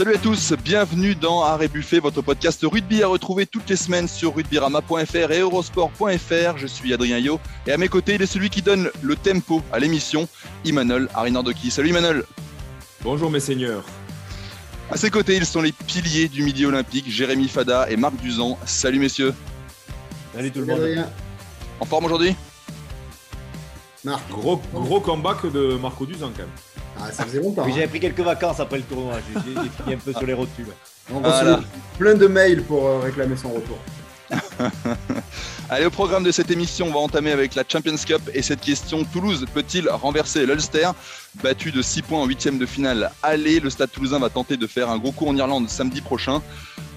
Salut à tous, bienvenue dans Arrêt Buffet, votre podcast rugby à retrouver toutes les semaines sur rugbyrama.fr et eurosport.fr. Je suis Adrien Yo et à mes côtés, il est celui qui donne le tempo à l'émission, Imanol Arinardoki. Salut Imanol. Bonjour mes seigneurs. À ses côtés, ils sont les piliers du midi olympique, Jérémy Fada et Marc Duzan. Salut messieurs. Salut tout le monde. En forme aujourd'hui? Marc. Gros, gros comeback de Marco Duzan quand même. Ah, ça faisait longtemps. J'avais pris quelques vacances après le tournoi. J'ai fini un peu sur les rotules. On reçoit plein de mails pour euh, réclamer son retour. Allez, au programme de cette émission, on va entamer avec la Champions Cup et cette question Toulouse peut-il renverser l'Ulster? Battu de 6 points en huitième de finale Allez, le Stade toulousain va tenter de faire un gros coup en Irlande samedi prochain.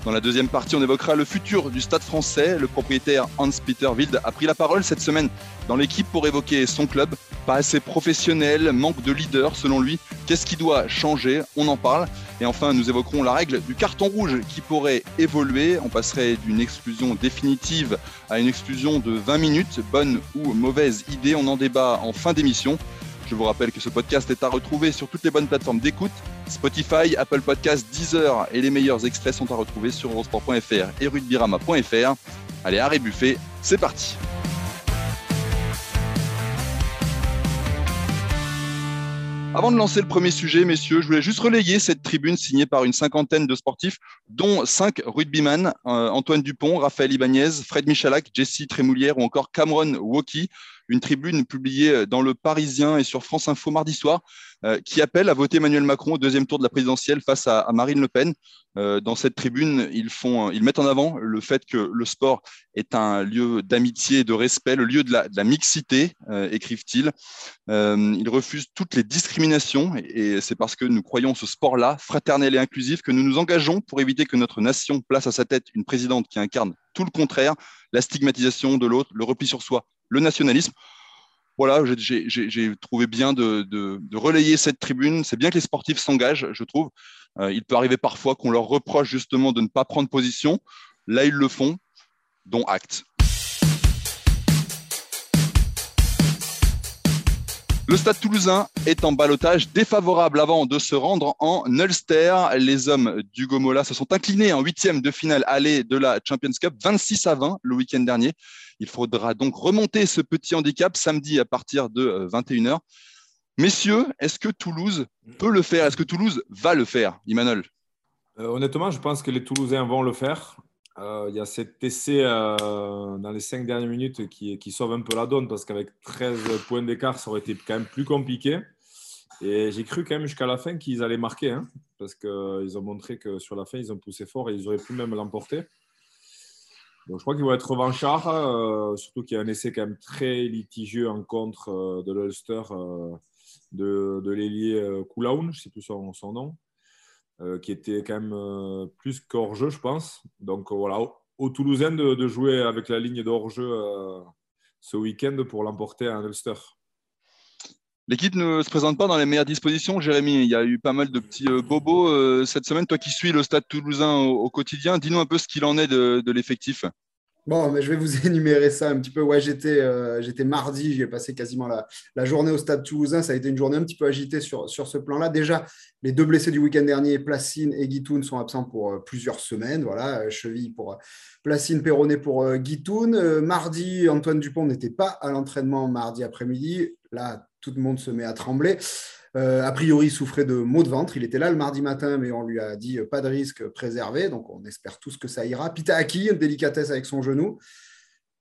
Dans la deuxième partie, on évoquera le futur du stade français. Le propriétaire Hans-Peter Wild a pris la parole cette semaine dans l'équipe pour évoquer son club. Pas assez professionnel, manque de leader selon lui. Qu'est-ce qui doit changer? On en parle. Et enfin, nous évoquerons la règle du carton rouge qui pourrait évoluer. On passerait d'une exclusion définitive à une exclusion de 20 minutes. Bonne ou mauvaise idée On en débat en fin d'émission. Je vous rappelle que ce podcast est à retrouver sur toutes les bonnes plateformes d'écoute, Spotify, Apple Podcasts, Deezer et les meilleurs extraits sont à retrouver sur eurosport.fr et rugbyrama.fr. Allez, arrêt buffet, c'est parti Avant de lancer le premier sujet, messieurs, je voulais juste relayer cette tribune signée par une cinquantaine de sportifs, dont cinq rugbyman, euh, Antoine Dupont, Raphaël Ibanez, Fred Michalak, Jesse Trémoulière ou encore Cameron Woki une tribune publiée euh, dans Le Parisien et sur France Info mardi soir euh, qui appelle à voter Emmanuel Macron au deuxième tour de la présidentielle face à, Marine Le Pen. Euh, dans cette tribune, ils, font, ils mettent en avant le fait que le sport est un lieu d'amitié et de respect, le lieu de la, mixité, écrivent-ils. ils refusent toutes les discriminations et, c'est parce que nous croyons ce sport-là, fraternel et inclusif, que nous nous engageons pour éviter que notre nation place à sa tête une présidente qui incarne tout le contraire, la stigmatisation de l'autre, le repli sur soi, le nationalisme. Voilà, j'ai trouvé bien de, relayer cette tribune. C'est bien que les sportifs s'engagent, je trouve. Euh, il peut arriver parfois qu'on leur reproche justement de ne pas prendre position. Là, ils le font, dont acte. Le stade toulousain est en balotage défavorable avant de se rendre en Ulster. Les hommes du Gomola se sont inclinés en huitième de finale aller de la Champions Cup 26 à 20 le week-end dernier. Il faudra donc remonter ce petit handicap samedi à partir de 21h. Euh, Messieurs, est-ce que Toulouse peut le faire? Est-ce que Toulouse va le faire, Imanol? Euh, Honnêtement, je pense que les Toulousains vont le faire. Euh, il y a cet essai euh, dans les cinq dernières minutes qui, sauve un peu la donne parce qu'avec 13 points d'écart, ça aurait été quand même plus compliqué. Et j'ai cru quand même jusqu'à la fin qu'ils allaient marquer hein, parce qu'ils ont montré que sur la fin, ils ont poussé fort et ils auraient pu même l'emporter. Donc je crois qu'ils vont être revanchards, euh, surtout qu'il y a un essai quand même très litigieux en contre de l'Ulster de, de l'ailier Koulaoun, je ne sais plus son nom. Euh, qui était quand même euh, plus qu'hors-jeu, je pense. Donc euh, voilà, aux Toulousains de, de, jouer avec la ligne d'hors-jeu ce week-end pour l'emporter à Ulster. L'équipe ne se présente pas dans les meilleures dispositions, Jérémy. Il y a eu pas mal de petits bobos cette semaine. Toi qui suis le stade toulousain au, quotidien, dis-nous un peu ce qu'il en est de l'effectif. Bon, mais je vais vous énumérer ça un petit peu. Ouais, j'étais, euh, j'étais mardi, j'ai passé quasiment la, la, journée au Stade Toulousain. Ça a été une journée un petit peu agitée sur, sur ce plan-là. Déjà, les deux blessés du week-end dernier, Placine et Guitoun, sont absents pour euh, plusieurs semaines. Voilà, euh, cheville pour Placine, Perronnet pour Guitoun. mardi, Antoine Dupont n'était pas à l'entraînement mardi après-midi. Là, tout le monde se met à trembler. Euh, a priori, il souffrait de maux de ventre. Il était là le mardi matin, mais on lui a dit euh, pas de risque, préservé. Donc, on espère tous que ça ira. Aki, une délicatesse avec son genou.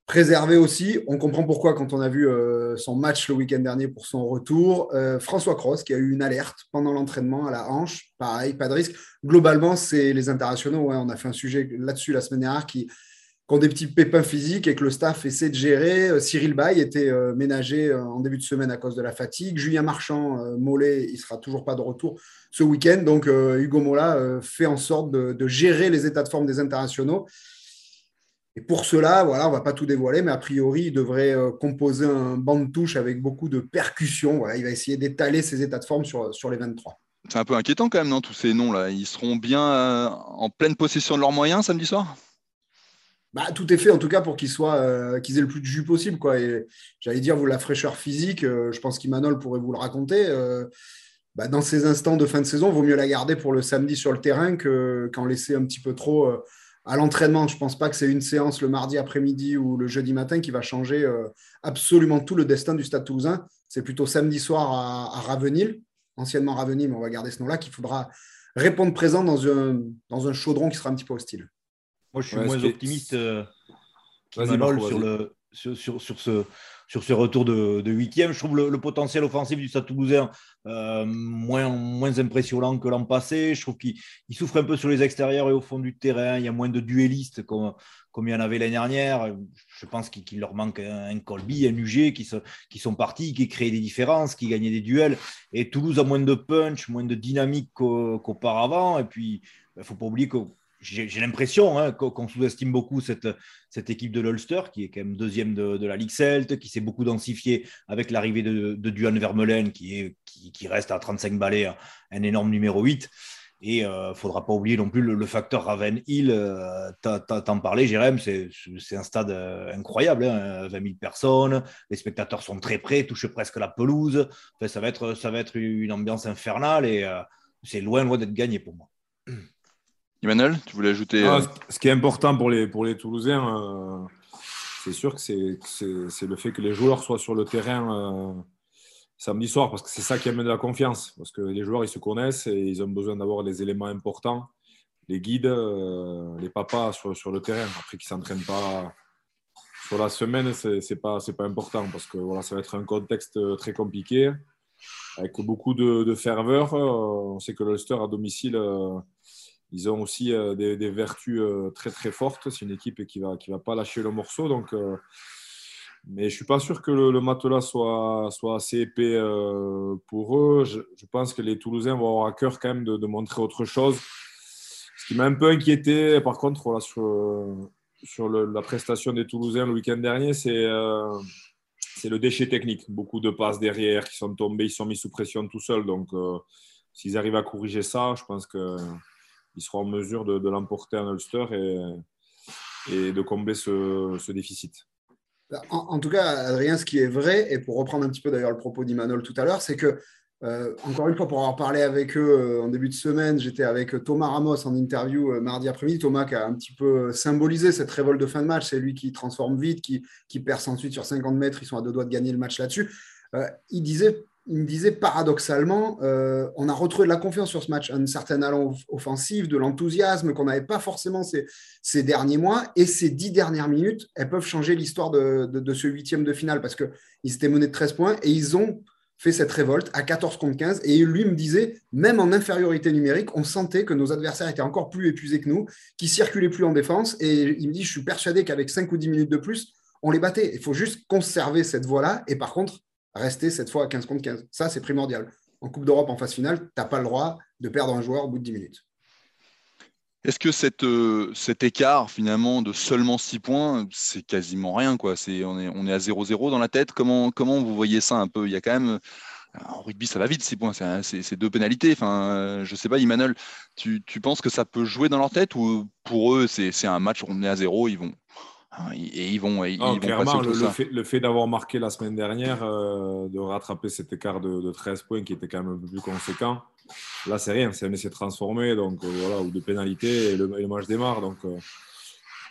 Préservé aussi. On comprend pourquoi quand on a vu euh, son match le week-end dernier pour son retour. François Cross, qui a eu une alerte pendant l'entraînement à la hanche. Pareil, pas de risque. Globalement, c'est les internationaux. on a fait un sujet là-dessus la semaine dernière qui des petits pépins physiques et que le staff essaie de gérer. Euh, Cyril Bay était euh, ménagé euh, en début de semaine à cause de la fatigue. Julien Marchand, Mollet, il sera toujours pas de retour ce week-end. Donc, Hugo Mola fait en sorte de, gérer les états de forme des internationaux. Et pour cela, voilà, on ne va pas tout dévoiler, mais a priori, il devrait composer un banc de touche avec beaucoup de percussions. Il va essayer d'étaler ses états de forme sur, sur les 23. C'est un peu inquiétant quand même, non, tous ces noms-là. Ils seront bien en pleine possession de leurs moyens samedi soir? Bah, tout est fait en tout cas pour qu'ils euh, qu'ils aient le plus de jus possible quoi. Et j'allais dire vous la fraîcheur physique, euh, je pense qu'Imanol pourrait vous le raconter. Euh, bah, dans ces instants de fin de saison, vaut mieux la garder pour le samedi sur le terrain qu'en laisser un petit peu trop euh, à l'entraînement. Je ne pense pas que c'est une séance le mardi après-midi ou le jeudi matin qui va changer euh, absolument tout le destin du Stade toulousain. C'est plutôt samedi soir à, Ravenil, anciennement Ravenil, mais on va garder ce nom-là, qu'il faudra répondre présent dans un chaudron qui sera un petit peu hostile. Moi, je suis moins optimiste euh, sur, le, sur, sur, sur, ce, sur ce retour de, huitième. Je trouve le, potentiel offensif du Stade toulousain euh, moins, moins impressionnant que l'an passé. Je trouve qu'il souffre un peu sur les extérieurs et au fond du terrain. Il y a moins de duellistes comme, comme il y en avait l'année dernière. Je pense qu'il leur manque un, Colby, un UG qui, qui sont partis, qui créaient des différences, qui gagnaient des duels. Et Toulouse a moins de punch, moins de dynamique qu'auparavant. Et puis, il ne faut pas oublier que j'ai l'impression hein, qu'on sous-estime beaucoup cette, équipe de l'Ulster, qui est quand même deuxième de, la Ligue Celt, qui s'est beaucoup densifié avec l'arrivée de, de Duan qui, est, qui, reste à 35 balais, un énorme numéro 8. Et il euh, ne faudra pas oublier non plus le, facteur Raven Hill. Euh, T'en parlais, Jérém, c'est un stade euh, incroyable. 20 hein, 000 personnes, les spectateurs sont très près, touchent presque la pelouse. ça, va être, ça va être une ambiance infernale et euh, c'est loin, loin d'être gagné pour moi. Emmanuel, tu voulais ajouter ah, euh, Ce qui est important pour les, pour les Toulousains, euh, c'est sûr que c'est le fait que les joueurs soient sur le terrain euh, samedi soir, parce que c'est ça qui amène de la confiance. Parce que les joueurs, ils se connaissent et ils ont besoin d'avoir des éléments importants, les guides, les papas sur, sur, le terrain. Après qu'ils ne s'entraînent pas sur la semaine, ce n'est pas, pas important, parce que voilà, ça va être un contexte très compliqué, avec beaucoup de, de ferveur. On sait que l'Ulster à domicile ils ont aussi euh, des, vertus euh, très très fortes. C'est une équipe qui ne va, qui va pas lâcher le morceau. Donc, euh, mais je ne suis pas sûr que le, matelas soit, soit assez épais pour eux. Je, pense que les Toulousains vont avoir à cœur quand même de, montrer autre chose. Ce qui m'a un peu inquiété, par contre, sur, sur la prestation des Toulousains le week-end dernier, c'est c'est le déchet technique. Beaucoup de passes derrière qui sont tombées, ils sont mis sous pression tout seuls. Donc, s'ils arrivent à corriger ça, je pense que il sera en mesure de, l'emporter en Ulster et, de combler ce, déficit. En, tout cas, Adrien, ce qui est vrai, et pour reprendre un petit peu d'ailleurs le propos d'Imanol tout à l'heure, c'est que, euh, encore une fois, pour avoir parlé avec eux euh, en début de semaine, j'étais avec Thomas Ramos en interview euh, mardi après-midi. Thomas qui a un petit peu symbolisé cette révolte de fin de match. C'est lui qui transforme vite, qui, qui perce ensuite sur 50 mètres. Ils sont à deux doigts de gagner le match là-dessus. il disait il me disait paradoxalement, euh, on a retrouvé de la confiance sur ce match, un certain allant offensif, de l'enthousiasme qu'on n'avait pas forcément ces, derniers mois. Et ces dix dernières minutes, elles peuvent changer l'histoire de, ce huitième de finale parce qu'ils étaient menés de 13 points et ils ont fait cette révolte à 14 contre 15. Et lui me disait, même en infériorité numérique, on sentait que nos adversaires étaient encore plus épuisés que nous, qui circulaient plus en défense. Et il me dit, je suis persuadé qu'avec 5 ou 10 minutes de plus, on les battait. Il faut juste conserver cette voie-là. Et par contre, rester cette fois à 15 contre 15. Ça, c'est primordial. En Coupe d'Europe, en phase finale, tu n'as pas le droit de perdre un joueur au bout de 10 minutes. Est-ce que euh, cet écart, finalement, de seulement 6 points, c'est quasiment rien quoi? Est, on est à 0-0 dans la tête. Comment, vous voyez ça un peu? Il y a quand même. En rugby, ça va vite, 6 points. C'est, deux pénalités. Enfin, euh, je ne sais pas, Emmanuel, tu, penses que ça peut jouer dans leur tête ou pour eux, c'est, un match où on est à 0, ils vont, et ils vont, ils, clairement, le, fait, le, fait, d'avoir marqué la semaine dernière, euh, de rattraper cet écart de, 13 points qui était quand même un peu plus conséquent, là c'est rien, c'est un essai transformé, donc euh, voilà, ou de pénalité, et le, match démarre. Donc, euh,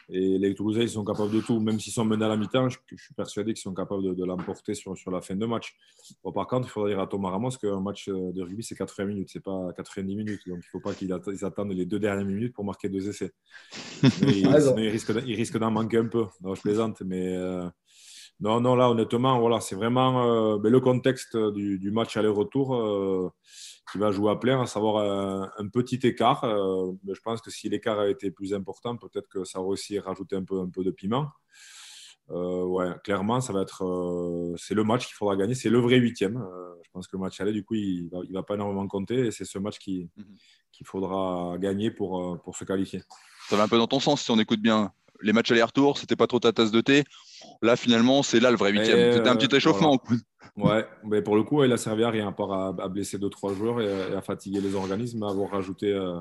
et les Toulousains, ils sont capables de tout. Même s'ils sont menés à la mi-temps, je, suis persuadé qu'ils sont capables de, l'emporter sur, sur, la fin de match. par contre, il faudra dire à Thomas Ramos qu'un match de rugby, c'est 80 minutes, c'est pas 90 minutes. Donc, il ne faut pas qu'ils attendent les deux dernières minutes pour marquer deux essais. Mais, sinon, ils risquent, d'en manquer un peu. je plaisante, mais... Euh, non, non, là, honnêtement, voilà, c'est vraiment euh, ben, le contexte du, du match aller-retour. Euh, qui va jouer à plein, à savoir un, petit écart. Euh, mais je pense que si l'écart a été plus important, peut-être que ça va aussi rajouter un peu, un peu de piment. Euh, ouais, clairement, ça va être, euh, c'est le match qu'il faudra gagner. C'est le vrai huitième. je pense que le match aller, du coup, il ne va, pas énormément compter. Et c'est ce match mhm. qu'il faudra gagner pour, pour se qualifier. Ça va un peu dans ton sens si on écoute bien. Les matchs aller-retour, c'était pas trop ta tasse de thé. Là, finalement, c'est là le vrai huitième. C'était un petit échauffement. Ouais, mais pour le coup, il a servi à rien, à part à, blesser deux trois joueurs et, à fatiguer les organismes, à avoir rajouté euh,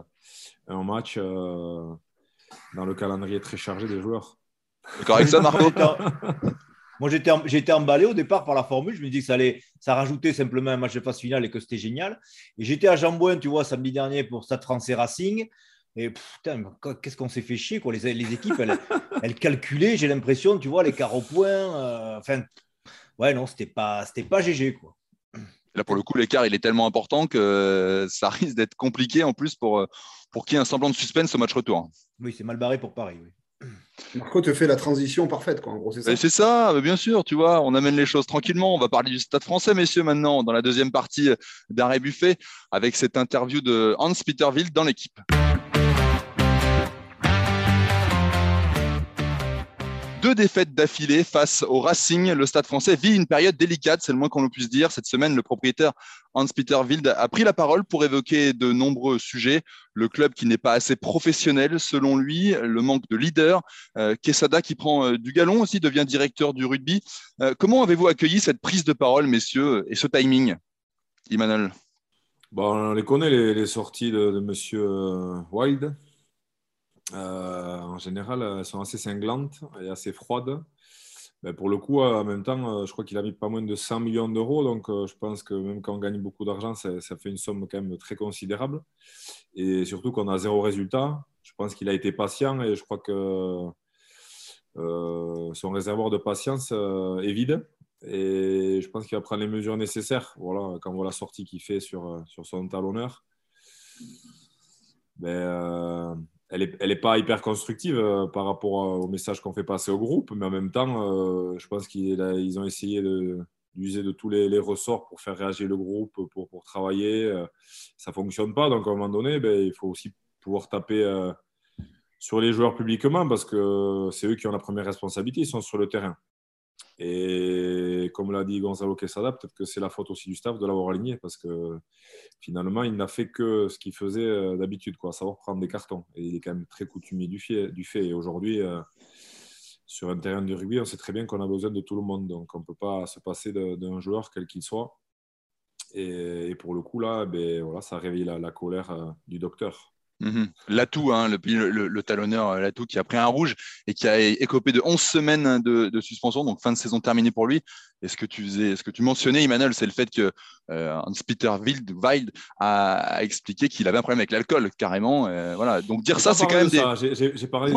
un match euh, dans le calendrier très chargé des joueurs. D'accord avec ça, Marco Moi, j'étais, été emballé au départ par la formule. Je me dis que ça allait, ça rajoutait simplement un match de phase finale et que c'était génial. Et j'étais à Jambouin, tu vois, samedi dernier pour Stade français Racing. Et putain, qu'est-ce qu'on s'est fait chier, quoi. Les, les équipes, elles, elles calculaient, j'ai l'impression, tu vois, les au point. Euh, enfin, ouais, non, c'était pas, c'était pas GG, quoi. Là, pour le coup, l'écart, il est tellement important que ça risque d'être compliqué en plus pour, pour qu'il y ait un semblant de suspense au match retour. Oui, c'est mal barré pour Paris. Oui. Marco te fait la transition parfaite, quoi, en gros, c'est ça? C'est ça, bien sûr, tu vois, on amène les choses tranquillement. On va parler du stade français, messieurs, maintenant, dans la deuxième partie d'Arrêt Buffet, avec cette interview de Hans Peterville dans l'équipe. Deux défaites d'affilée face au Racing. Le Stade français vit une période délicate, c'est le moins qu'on puisse dire. Cette semaine, le propriétaire Hans-Peter Wild a pris la parole pour évoquer de nombreux sujets. Le club qui n'est pas assez professionnel, selon lui, le manque de leader. Euh, Quesada qui prend euh, du galon aussi, devient directeur du rugby. Euh, comment avez-vous accueilli cette prise de parole, messieurs, et ce timing, Emmanuel bon, On les connaît, les, sorties de, de Monsieur Wild. Euh, en général, elles sont assez cinglantes et assez froides. Pour le coup, en même temps, euh, je crois qu'il a mis pas moins de 100 millions d'euros. Donc, euh, je pense que même quand on gagne beaucoup d'argent, ça, fait une somme quand même très considérable. Et surtout qu'on a zéro résultat. Je pense qu'il a été patient et je crois que son réservoir de patience est vide. Et je pense qu'il va prendre les mesures nécessaires. Voilà, quand on voit la sortie qu'il fait sur, sur son talonneur. Ben, elle n'est pas hyper constructive euh, par rapport au message qu'on fait passer au groupe, mais en même temps, euh, je pense qu'ils ont essayé d'user de, tous les, ressorts pour faire réagir le groupe, pour, travailler. Euh, ça ne fonctionne pas, donc à un moment donné, ben, il faut aussi pouvoir taper sur les joueurs publiquement parce que c'est eux qui ont la première responsabilité, ils sont sur le terrain. Et comme l'a dit Gonzalo Quesada, peut-être que c'est la faute aussi du staff de l'avoir aligné parce que finalement, il n'a fait que ce qu'il faisait euh, d'habitude, savoir prendre des cartons. Il est quand même très coutumier du fait. Du fait. Et aujourd'hui, euh, sur un terrain de rugby, on sait très bien qu'on a besoin de tout le monde. Donc, on ne peut pas se passer d'un joueur, quel qu'il soit. Et, pour le coup, là, ben, voilà, ça réveille la, colère euh, du docteur. Mhm. Latou, hein, le, talonneur euh, Latou qui a pris un rouge et qui a écopé de 11 semaines de, suspension, donc fin de saison terminée pour lui. Et ce que tu, faisais, ce que tu mentionnais, Emmanuel, c'est le fait que euh, Hans-Peter Wild, a, expliqué qu'il avait un problème avec l'alcool, carrément. Euh, voilà. Donc dire ça, c'est quand même des. J'ai parlé,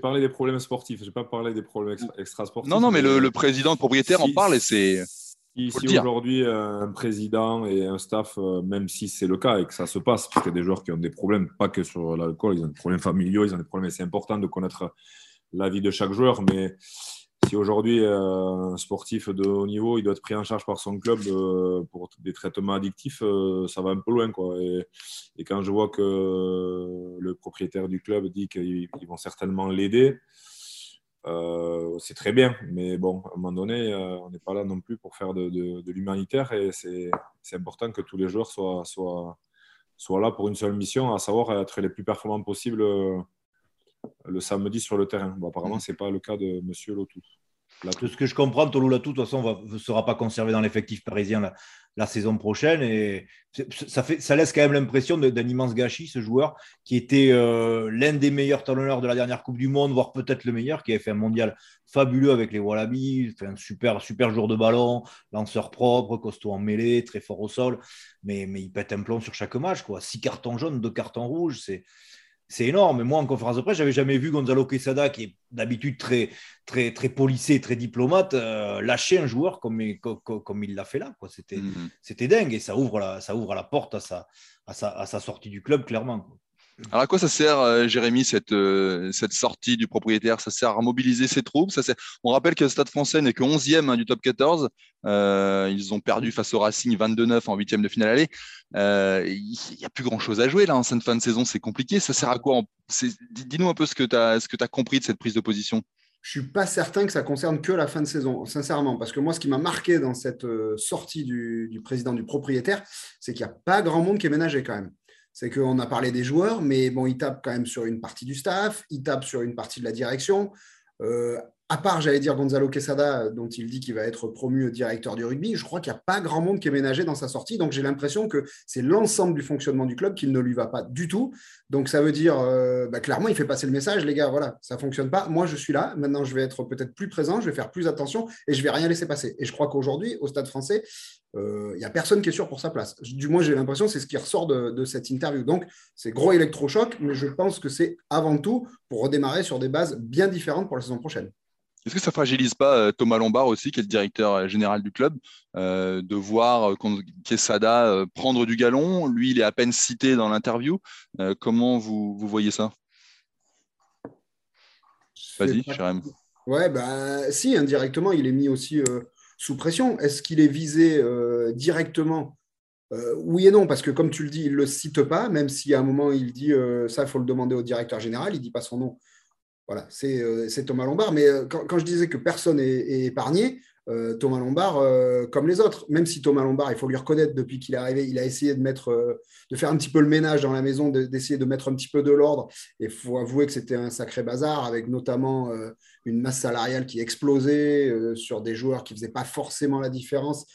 parlé, des problèmes sportifs, j'ai pas parlé des problèmes extra, sportifs. Non, non, mais, le, président, le propriétaire en parle et c'est. Si, aujourd'hui euh, un président et un staff, euh, même si c'est le cas et que ça se passe, parce qu'il y a des joueurs qui ont des problèmes, pas que sur l'alcool, ils ont des problèmes familiaux, ils ont des problèmes, c'est important de connaître la vie de chaque joueur, mais si aujourd'hui euh, un sportif de haut niveau, il doit être pris en charge par son club pour des traitements addictifs, ça va un peu loin. Quoi. Et, et, quand je vois que le propriétaire du club dit qu'ils vont certainement l'aider, euh, c'est très bien, mais bon, à un moment donné, euh, on n'est pas là non plus pour faire de, l'humanitaire et c'est important que tous les joueurs soient, soient, soient, là pour une seule mission, à savoir être les plus performants possibles euh, le samedi sur le terrain. Bon, apparemment, mmh. ce n'est pas le cas de M. Lotou. De ce que je comprends, Tolou Latou, de toute façon, ne sera pas conservé dans l'effectif parisien la, saison prochaine. Et ça, fait, ça laisse quand même l'impression d'un immense gâchis, ce joueur, qui était euh, l'un des meilleurs talonneurs de la dernière Coupe du Monde, voire peut-être le meilleur, qui avait fait un mondial fabuleux avec les Wallabies, un super, super joueur de ballon, lanceur propre, costaud en mêlée, très fort au sol. Mais, mais il pète un plomb sur chaque match. Quoi. Six cartons jaunes, deux cartons rouges, c'est c'est énorme. Moi, en conférence de presse, j'avais jamais vu Gonzalo Quesada, qui est d'habitude très, très, très policé, très diplomate, euh, lâcher un joueur comme, comme, il l'a fait là. C'était, mm-hmm. c'était dingue et ça ouvre la, ça ouvre la porte à sa, à sa, à sa sortie du club, clairement. Alors à quoi ça sert, euh, Jérémy, cette, euh, cette sortie du propriétaire? Ça sert à mobiliser ses troupes On rappelle que le Stade français n'est que 11e hein, du top 14. Euh, ils ont perdu face au Racing 22-9 en 8e de finale aller. Il n'y a plus grand-chose à jouer là en cette fin de saison, c'est compliqué. Ça sert à quoi Dis-nous un peu ce que tu as, as, compris de cette prise de position. Je ne suis pas certain que ça concerne que la fin de saison, sincèrement, parce que moi, ce qui m'a marqué dans cette sortie du, du président du propriétaire, c'est qu'il n'y a pas grand monde qui est ménagé quand même c'est qu'on a parlé des joueurs, mais bon, il tape quand même sur une partie du staff, il tape sur une partie de la direction. Euh, à part, j'allais dire, Gonzalo Quesada, dont il dit qu'il va être promu directeur du rugby, je crois qu'il n'y a pas grand monde qui est ménagé dans sa sortie. Donc, j'ai l'impression que c'est l'ensemble du fonctionnement du club qui ne lui va pas du tout. Donc, ça veut dire, euh, bah, clairement, il fait passer le message, les gars, voilà, ça ne fonctionne pas. Moi, je suis là. Maintenant, je vais être peut-être plus présent, je vais faire plus attention et je ne vais rien laisser passer. Et je crois qu'aujourd'hui, au Stade français, euh, il n'y a personne qui est sûr pour sa place. Du moins, j'ai l'impression c'est ce qui ressort de, de cette interview. Donc, c'est gros électrochoc, mais je pense que c'est avant tout pour redémarrer sur des bases bien différentes pour la saison prochaine. Est-ce que ça fragilise pas euh, Thomas Lombard aussi, qui est le directeur euh, général du club, euh, de voir Quesada prendre du galon? Lui, il est à peine cité dans l'interview. comment vous, voyez ça? Vas-y, Chérem. Ouais, bah, si, indirectement, il est mis aussi sous pression. Est-ce qu'il est visé directement? Oui et non, parce que comme tu le dis, il ne le cite pas, même si à un moment il dit ça, il faut le demander au directeur général, il ne dit pas son nom. Voilà, euh, c'est Thomas Lombard. Mais euh, quand, je disais que personne n'est épargné, euh, Thomas Lombard, comme les autres, même si Thomas Lombard, il faut lui reconnaître, depuis qu'il est arrivé, il a essayé de, mettre, de faire un petit peu le ménage dans la maison, d'essayer de, mettre un petit peu de l'ordre. Et il faut avouer que c'était un sacré bazar, avec notamment une masse salariale qui explosait sur des joueurs qui ne faisaient pas forcément la différence.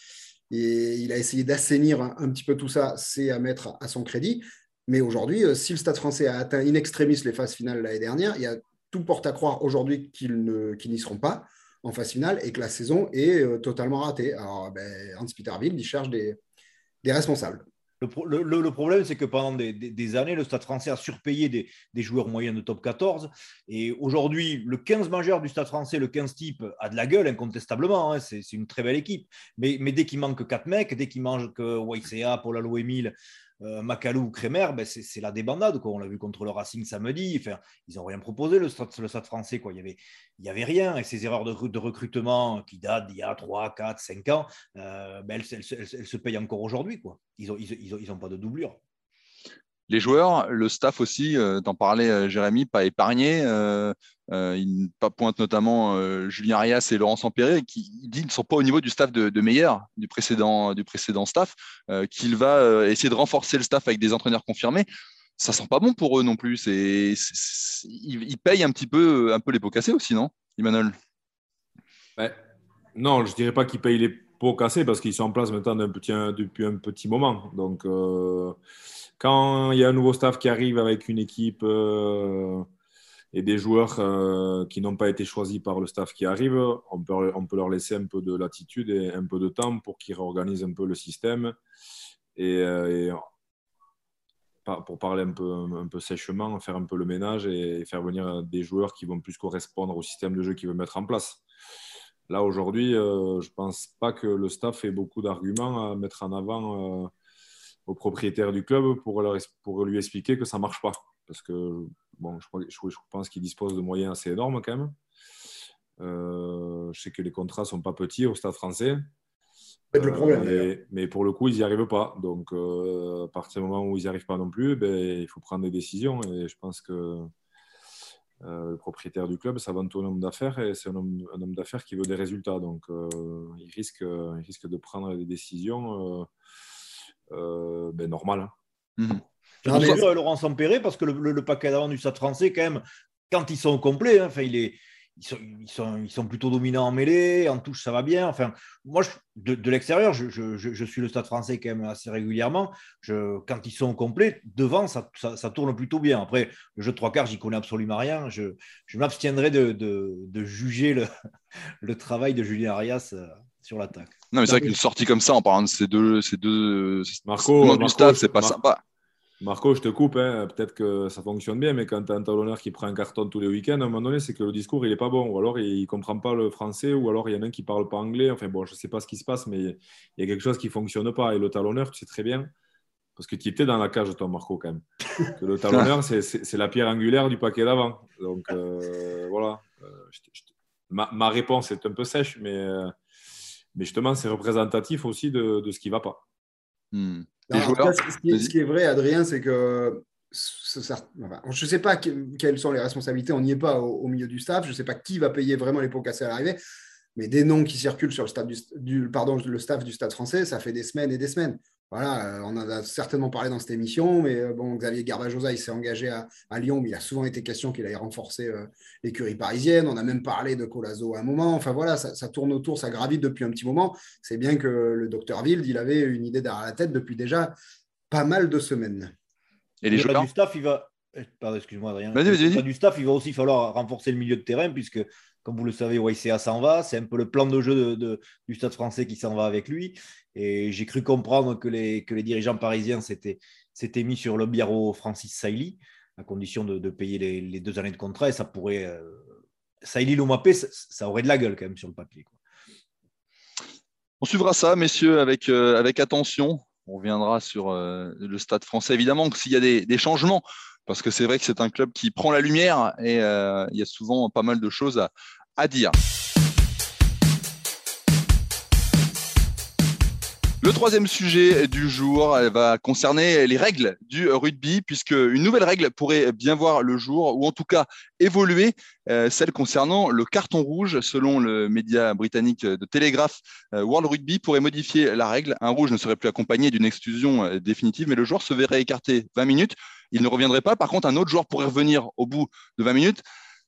Et il a essayé d'assainir un, petit peu tout ça, c'est à mettre à son crédit. Mais aujourd'hui, si le Stade français a atteint in extremis les phases finales l'année dernière, il y a tout porte à croire aujourd'hui qu'ils n'y seront pas en phase finale et que la saison est euh, totalement ratée. Alors, ben, Hans Peter Wild, il cherche des, responsables. Le, problème, c'est que pendant des, années, le Stade français a surpayé des, joueurs moyens de top 14. Et aujourd'hui, le 15 majeur du Stade français, le 15 type, a de la gueule, incontestablement. Hein. c'est une très belle équipe. Mais, dès qu'il manque 4 mecs, dès qu'il manque YCA, Paul Allo Emile, euh, Macalou ou Crémer, ben c'est la débandade. Quoi. On l'a vu contre le Racing samedi. Ils n'ont rien proposé, le stade, français. Il n'y avait, avait rien. Et ces erreurs de, recrutement qui datent d'il y a 3, 4, 5 ans, euh, ben elles, se payent encore aujourd'hui. Ils n'ont ils, ils pas de doublure les joueurs, le staff aussi, euh, t'en parlais euh, Jérémy, pas épargné. Euh, il pointe notamment Julien Arias et Laurent Sampéré qui dit ne sont pas au niveau du staff de, de Meyer, du précédent, du précédent staff, qu'il va essayer de renforcer le staff avec des entraîneurs confirmés. Ça sent pas bon pour eux non plus. Ils, payent un petit peu, un peu les pots cassés aussi, non, Emmanuel Non, je dirais pas qu'ils payent les pots cassés parce qu'ils sont en place maintenant depuis un, petit moment. Donc quand il y a un nouveau staff qui arrive avec une équipe euh, et des joueurs euh, qui n'ont pas été choisis par le staff qui arrive, on peut, on peut leur laisser un peu de latitude et un peu de temps pour qu'ils réorganisent un peu le système. Et, euh, pour parler un peu, un peu sèchement, faire un peu le ménage et faire venir des joueurs qui vont plus correspondre au système de jeu qu'ils veulent mettre en place. Là, aujourd'hui, je ne pense pas que le staff ait beaucoup d'arguments à mettre en avant au propriétaire du club pour, leur, pour lui expliquer que ça ne marche pas. Parce que bon, je, je, pense qu'il dispose de moyens assez énormes quand même. Euh, je sais que les contrats ne sont pas petits au stade français. le problème, euh, mais, pour le coup, ils n'y arrivent pas. Donc, euh, à partir du moment où ils n'y arrivent pas non plus, ben, il faut prendre des décisions. Et je pense que le propriétaire du club, c'est avant tout un homme d'affaires et c'est un homme, d'affaires qui veut des résultats. Donc, il, risque, il risque de prendre des décisions euh, ben, normal. Hein. Mmh. Euh, Laurent Sampéré, parce que le, paquet d'avant du Stade français, quand même, quand ils sont complets, hein, enfin, il est, ils sont, ils, sont, ils sont, plutôt dominants en mêlée, en touche, ça va bien. Enfin, moi, de, l'extérieur, je, je, je, suis le Stade français quand même assez régulièrement. Je, quand ils sont complets, devant, ça, ça, tourne plutôt bien. Après, le jeu de trois quarts, j'y connais absolument rien. Je, m'abstiendrai de, de, juger le, le, travail de Julien Arias euh, sur l'attaque. Non, mais c'est vrai qu'une sortie comme ça, en parlant de ces deux, ces deux Marco, du staff, c'est pas sympa. Marco, je te coupe, hein. peut-être que ça fonctionne bien, mais quand tu as un talonneur qui prend un carton tous les week-ends, à un moment donné, c'est que le discours, il n'est pas bon, ou alors il ne comprend pas le français, ou alors il y en a un qui ne parle pas anglais. Enfin bon, je ne sais pas ce qui se passe, mais il y a quelque chose qui ne fonctionne pas. Et le talonneur, tu sais très bien, parce que tu étais dans la cage, toi, Marco, quand même, que le talonneur, c'est la pierre angulaire du paquet d'avant. Donc euh, voilà. Euh, ma, ma, réponse est un peu sèche, mais. Euh, mais justement, c'est représentatif aussi de, de ce qui ne va pas. Hmm. ce, qui est, vrai, Adrien, c'est que je ne sais pas quelles sont les responsabilités, on n'y est pas au, milieu du staff, je ne sais pas qui va payer vraiment les pots cassés à l'arrivée, mais des noms qui circulent sur le, du, pardon, le staff du stade français, ça fait des semaines et des semaines. Voilà, on en a certainement parlé dans cette émission, mais bon, Xavier Garbajosa, il s'est engagé à, Lyon, mais il a souvent été question qu'il aille renforcer l'écurie parisienne. On a même parlé de Colazo à un moment. Enfin voilà, ça, tourne autour, ça gravite depuis un petit moment. C'est bien que le docteur Wild, il avait une idée derrière la tête depuis déjà pas mal de semaines. Et les joueurs du staff, il va. Eh, pardon, excuse-moi, Adrien. Du staff, il va aussi falloir renforcer le milieu de terrain, puisque, comme vous le savez, YCA s'en va. C'est un peu le plan de jeu de, du stade français qui s'en va avec lui. Et j'ai cru comprendre que les, que les dirigeants parisiens s'étaient, mis sur le biarro Francis Sailly, à condition de, payer les, deux années de contrat. Et ça pourrait. Euh, Sailly Lomapé, ça, ça, aurait de la gueule quand même sur le papier. On suivra ça, messieurs, avec, euh, avec attention. On reviendra sur euh, le stade français, évidemment, s'il y a des, changements, parce que c'est vrai que c'est un club qui prend la lumière et il y a souvent pas mal de choses à dire. Le troisième sujet du jour va concerner les règles du rugby, puisque une nouvelle règle pourrait bien voir le jour, ou en tout cas évoluer, euh, celle concernant le carton rouge. Selon le média britannique de Telegraph, euh, World Rugby pourrait modifier la règle. Un rouge ne serait plus accompagné d'une exclusion euh, définitive, mais le joueur se verrait écarté 20 minutes. Il ne reviendrait pas. Par contre, un autre joueur pourrait revenir au bout de 20 minutes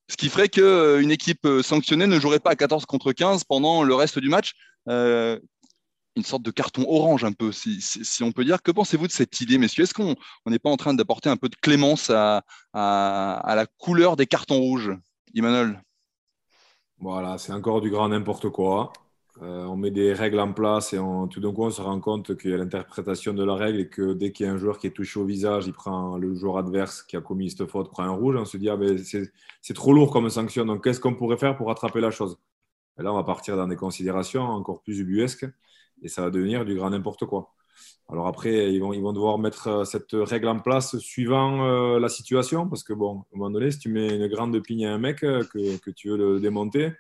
ce qui ferait qu'une équipe sanctionnée ne jouerait pas à 14 contre 15 pendant le reste du match une sorte de carton orange un peu, si, on peut dire. Que pensez-vous de cette idée, messieurs? Est-ce qu'on n'est pas en train d'apporter un peu de clémence à, la couleur des cartons rouges Emmanuel? Voilà, c'est encore du grand n'importe quoi. Euh, on met des règles en place et tout d'un coup, on se rend compte qu'il y a l'interprétation de la règle et que dès qu'il y a un joueur qui est touché au visage, il prend le joueur adverse qui a commis cette faute, prend un rouge. On se dit, ah, c'est trop lourd comme sanction. Donc, qu'est-ce qu'on pourrait faire pour rattraper la chose? Et Là, on va partir dans des considérations encore plus ubuesques et ça va devenir du grand n'importe quoi. Alors après, ils vont, ils vont devoir mettre euh, cette règle en place suivant euh, la situation, parce que bon, à un moment donné, si tu mets une grande pigne à un mec euh, que, que, tu veux le démonter,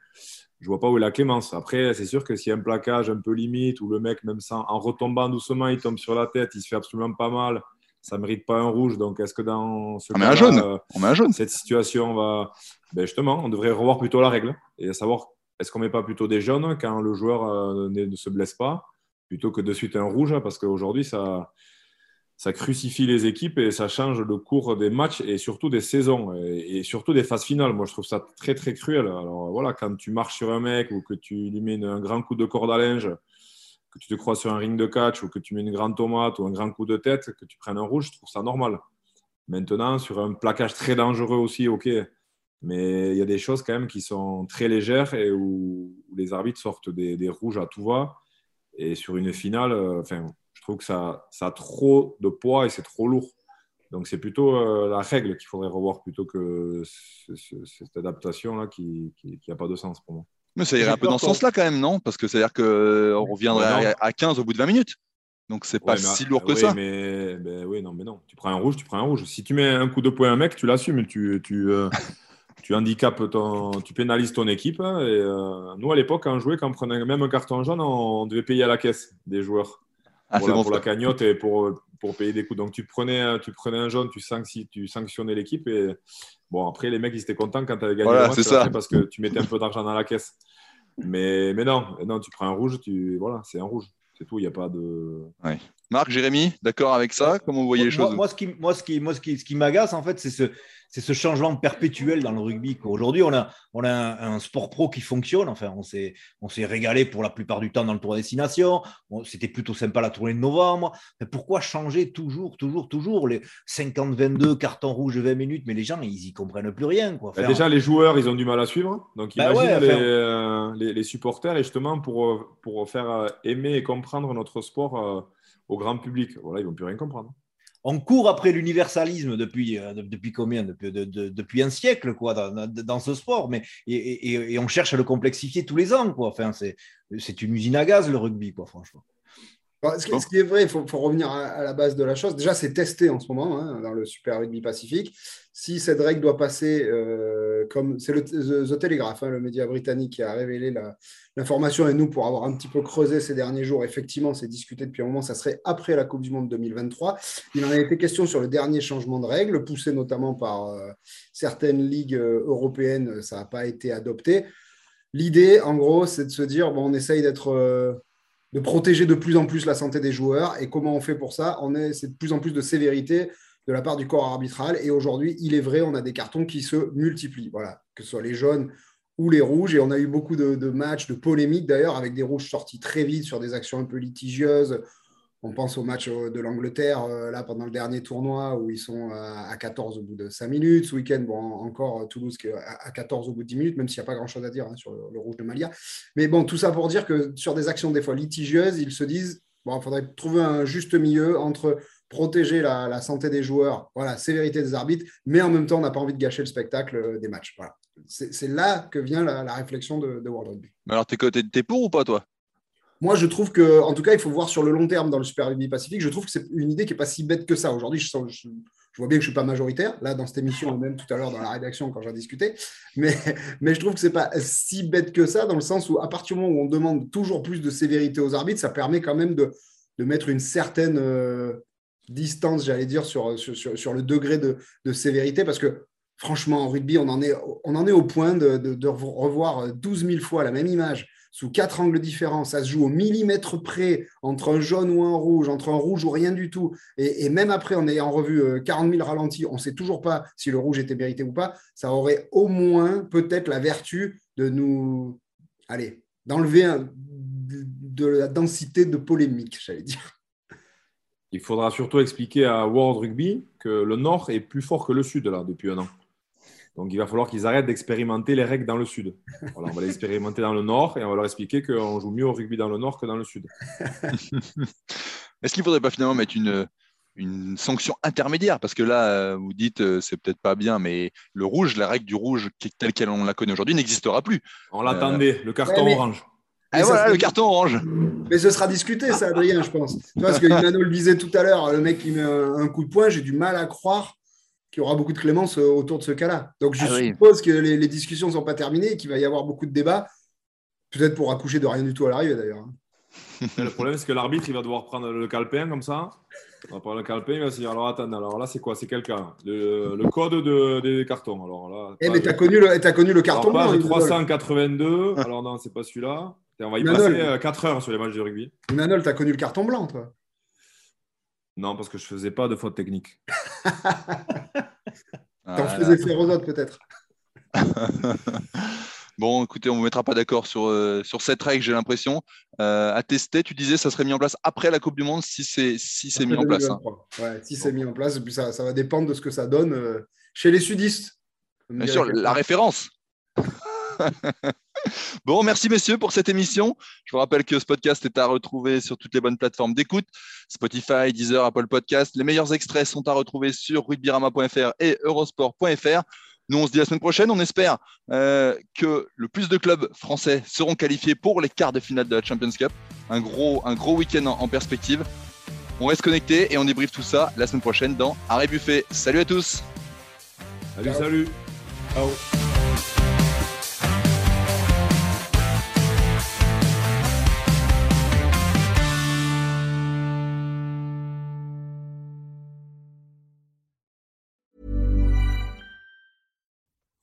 je vois pas où est la clémence. Après, c'est sûr que s'il y a un plaquage un peu limite, où le mec, même sans, en retombant doucement, il tombe sur la tête, il se fait absolument pas mal, ça mérite pas un rouge. Donc, est-ce que dans ce on met un jaune. on met un jaune. cette situation va... Ben justement, on devrait revoir plutôt la règle et savoir est-ce qu'on met pas plutôt des jaunes quand le joueur ne se blesse pas? Plutôt que de suite un rouge, hein, parce qu'aujourd'hui, ça, ça crucifie les équipes et ça change le cours des matchs et surtout des saisons et, surtout des phases finales. Moi, je trouve ça très, très cruel. Alors voilà, quand tu marches sur un mec ou que tu lui mets un grand coup de corde à linge, que tu te crois sur un ring de catch ou que tu mets une grande tomate ou un grand coup de tête, que tu prennes un rouge, je trouve ça normal. Maintenant, sur un plaquage très dangereux aussi, ok. Mais il y a des choses quand même qui sont très légères et où, les arbitres sortent des, des rouges à tout va. Et sur une finale, euh, enfin, je trouve que ça, ça a trop de poids et c'est trop lourd. Donc c'est plutôt euh, la règle qu'il faudrait revoir plutôt que cette adaptation-là qui n'a pas de sens pour moi. Mais ça irait un peu dans ce sens-là quand même, non? Parce que c'est-à-dire qu'on euh, reviendrait à 15 au bout de 20 minutes. Donc c'est pas si lourd que ça. Mais, oui, non, mais non. Tu prends un rouge, tu prends un rouge. Si tu mets un coup de poing à un mec, tu l'assumes. Tu, tu, tu handicapes ton, tu pénalises ton équipe. Hein, et, euh, nous, à l'époque, quand on jouait, quand on prenait même un carton jaune, on, devait payer à la caisse des joueurs. Ah, pour la cagnotte et pour, pour payer des coups. Donc, tu prenais, tu prenais un jaune, tu, tu sanctionnais l'équipe. Et bon, après, les mecs, ils étaient contents quand tu avais gagné voilà, c'est ça. parce que tu mettais un peu d'argent dans la caisse. Mais, mais non, non, tu prends un rouge, tu, voilà, c'est un rouge. C'est tout, il n'y a pas de. Marc, Jérémy, d'accord avec ça? Comment vous voyez les choses? moi, ce qui, moi, ce qui, moi, ce qui, ce qui m'agace, en fait, c'est ce, c'est ce changement perpétuel dans le rugby. Aujourd'hui, on a, on a un, sport pro qui fonctionne. Enfin, on s'est, on s'est régalé pour la plupart du temps dans le Tour Destination. C'était plutôt sympa la tournée de novembre. Mais pourquoi changer toujours, toujours, toujours les 50-22 cartons rouges 20 minutes? Mais les gens, ils y comprennent plus rien. Quoi. Bah, déjà, les joueurs, ils ont du mal à suivre. Donc, bah imagine euh, les, les, supporters, et justement, pour, pour faire euh, aimer et comprendre notre sport euh, au grand public, voilà, ils vont plus rien comprendre on court après l'universalisme depuis, euh, depuis combien depuis, un siècle quoi, dans, ce sport, mais, et, on cherche à le complexifier tous les ans. Quoi. Enfin, c'est une usine à gaz, le rugby, quoi, franchement. Ce qui, est vrai, il faut, revenir à, la base de la chose. Déjà, c'est testé en ce moment hein, dans le Super Rugby Pacifique. Si cette règle doit passer, euh, comme c'est le The, Telegraph, hein, le média britannique, qui a révélé l'information, et nous, pour avoir un petit peu creusé ces derniers jours, effectivement, c'est discuté depuis un moment, ça serait après la Coupe du Monde 2023. Il en a été question sur le dernier changement de règle, poussé notamment par euh, certaines ligues euh, européennes, ça n'a pas été adopté. L'idée, en gros, c'est de se dire, bon, on essaye d'être de protéger de plus en plus la santé des joueurs. Et comment on fait pour ça? On est, C'est de plus en plus de sévérité de la part du corps arbitral. Et aujourd'hui, il est vrai, on a des cartons qui se multiplient. Que ce soit les jaunes ou les rouges. Et on a eu beaucoup de matchs, de polémiques d'ailleurs, avec des rouges sortis très vite sur des actions un peu litigieuses on pense au match euh, de l'Angleterre, euh, là, pendant le dernier tournoi, où ils sont à 14 au bout de 5 minutes. Ce week-end, bon, encore euh, Toulouse à 14 au bout de 10 minutes, même s'il n'y a pas grand-chose à dire hein, sur le, rouge de Malia. Mais bon, tout ça pour dire que sur des actions des fois litigieuses, ils se disent, bon, il faudrait trouver un juste milieu entre protéger la, santé des joueurs, voilà, sévérité des arbitres, mais en même temps, on n'a pas envie de gâcher le spectacle des matchs. Voilà. C'est là que vient la, réflexion de, World Rugby. Alors, t'es pour ou pas, toi? Moi, je trouve que, en tout cas, il faut voir sur le long terme dans le Super Rugby Pacifique. Je trouve que c'est une idée qui n'est pas si bête que ça. Aujourd'hui, je, je, vois bien que je ne suis pas majoritaire, là, dans cette émission, même tout à l'heure dans la rédaction quand j'en discutais. Mais, mais je trouve que ce n'est pas si bête que ça, dans le sens où, à partir du moment où on demande toujours plus de sévérité aux arbitres, ça permet quand même de, de mettre une certaine euh, distance, j'allais dire, sur, sur, sur, le degré de, de sévérité. Parce que, franchement, en rugby, on en est, on en est au point de, de revoir 12 000 fois la même image sous quatre angles différents. Ça se joue au millimètre près entre un jaune ou un rouge, entre un rouge ou rien du tout. Et, même après, en ayant revu 40 euh, 000 ralentis, on ne sait toujours pas si le rouge était mérité ou pas. Ça aurait au moins peut-être la vertu de nous, allez, d'enlever de la densité de polémique, j'allais dire. Il faudra surtout expliquer à World Rugby que le Nord est plus fort que le Sud là depuis un an. Donc, il va falloir qu'ils arrêtent d'expérimenter les règles dans le sud. on va les expérimenter dans le nord et on va leur expliquer qu'on joue mieux au rugby dans le nord que dans le sud. Est-ce qu'il ne faudrait pas finalement mettre une, une sanction intermédiaire? Parce que là, euh, vous dites, euh, c'est peut-être pas bien, mais le rouge, la règle du rouge telle qu'elle on la connaît aujourd'hui, n'existera plus. On l'attendait, le carton orange. Et voilà, le carton orange. Mais ce sera discuté, ça, Adrien, je pense. Tu vois, parce que Imano le disait tout à l'heure, le mec qui met un coup de poing, j'ai du mal à croire qu'il y aura beaucoup de clémence euh, autour de ce cas-là. Donc je ah suppose que les, discussions ne sont pas terminées et qu'il va y avoir beaucoup de débats, peut-être pour accoucher de rien du tout à l'arrivée d'ailleurs. Hein. le problème, c'est que l'arbitre, il va devoir prendre le calepin comme ça. On va prendre le calepin, il va se dire alors attends, alors là, c'est quoi? C'est quel cas le, code de, des cartons. Alors là, eh, mais tu as, connu le, as connu le carton blanc. 382. alors non, c'est pas celui-là. On va y passer 4 euh, heures sur les matchs de rugby. Manol, tu as connu le carton blanc, toi non, parce que je faisais pas de faute technique. T'en faisais faire aux autres, peut-être. bon, écoutez, on ne vous mettra pas d'accord sur, euh, sur cette règle, j'ai l'impression. Euh, à tester, tu disais ça serait mis en place après la Coupe du Monde si c'est si c'est mis en place. Hein. Ouais, si c'est mis en place, et puis ça, ça, va dépendre de ce que ça donne euh, chez les sudistes. Bien sûr, la référence. Bon, merci messieurs pour cette émission. Je vous rappelle que ce podcast est à retrouver sur toutes les bonnes plateformes d'écoute, Spotify, Deezer, Apple Podcast. Les meilleurs extraits sont à retrouver sur rugbyRama.fr et eurosport.fr. Nous, on se dit la semaine prochaine. On espère euh, que le plus de clubs français seront qualifiés pour les quarts de finale de la Champions Cup. Un gros, un gros week-end en, perspective. On reste connecté et on débriefe tout ça la semaine prochaine dans Arrêt Buffet. Salut à tous. Salut, salut. Ciao.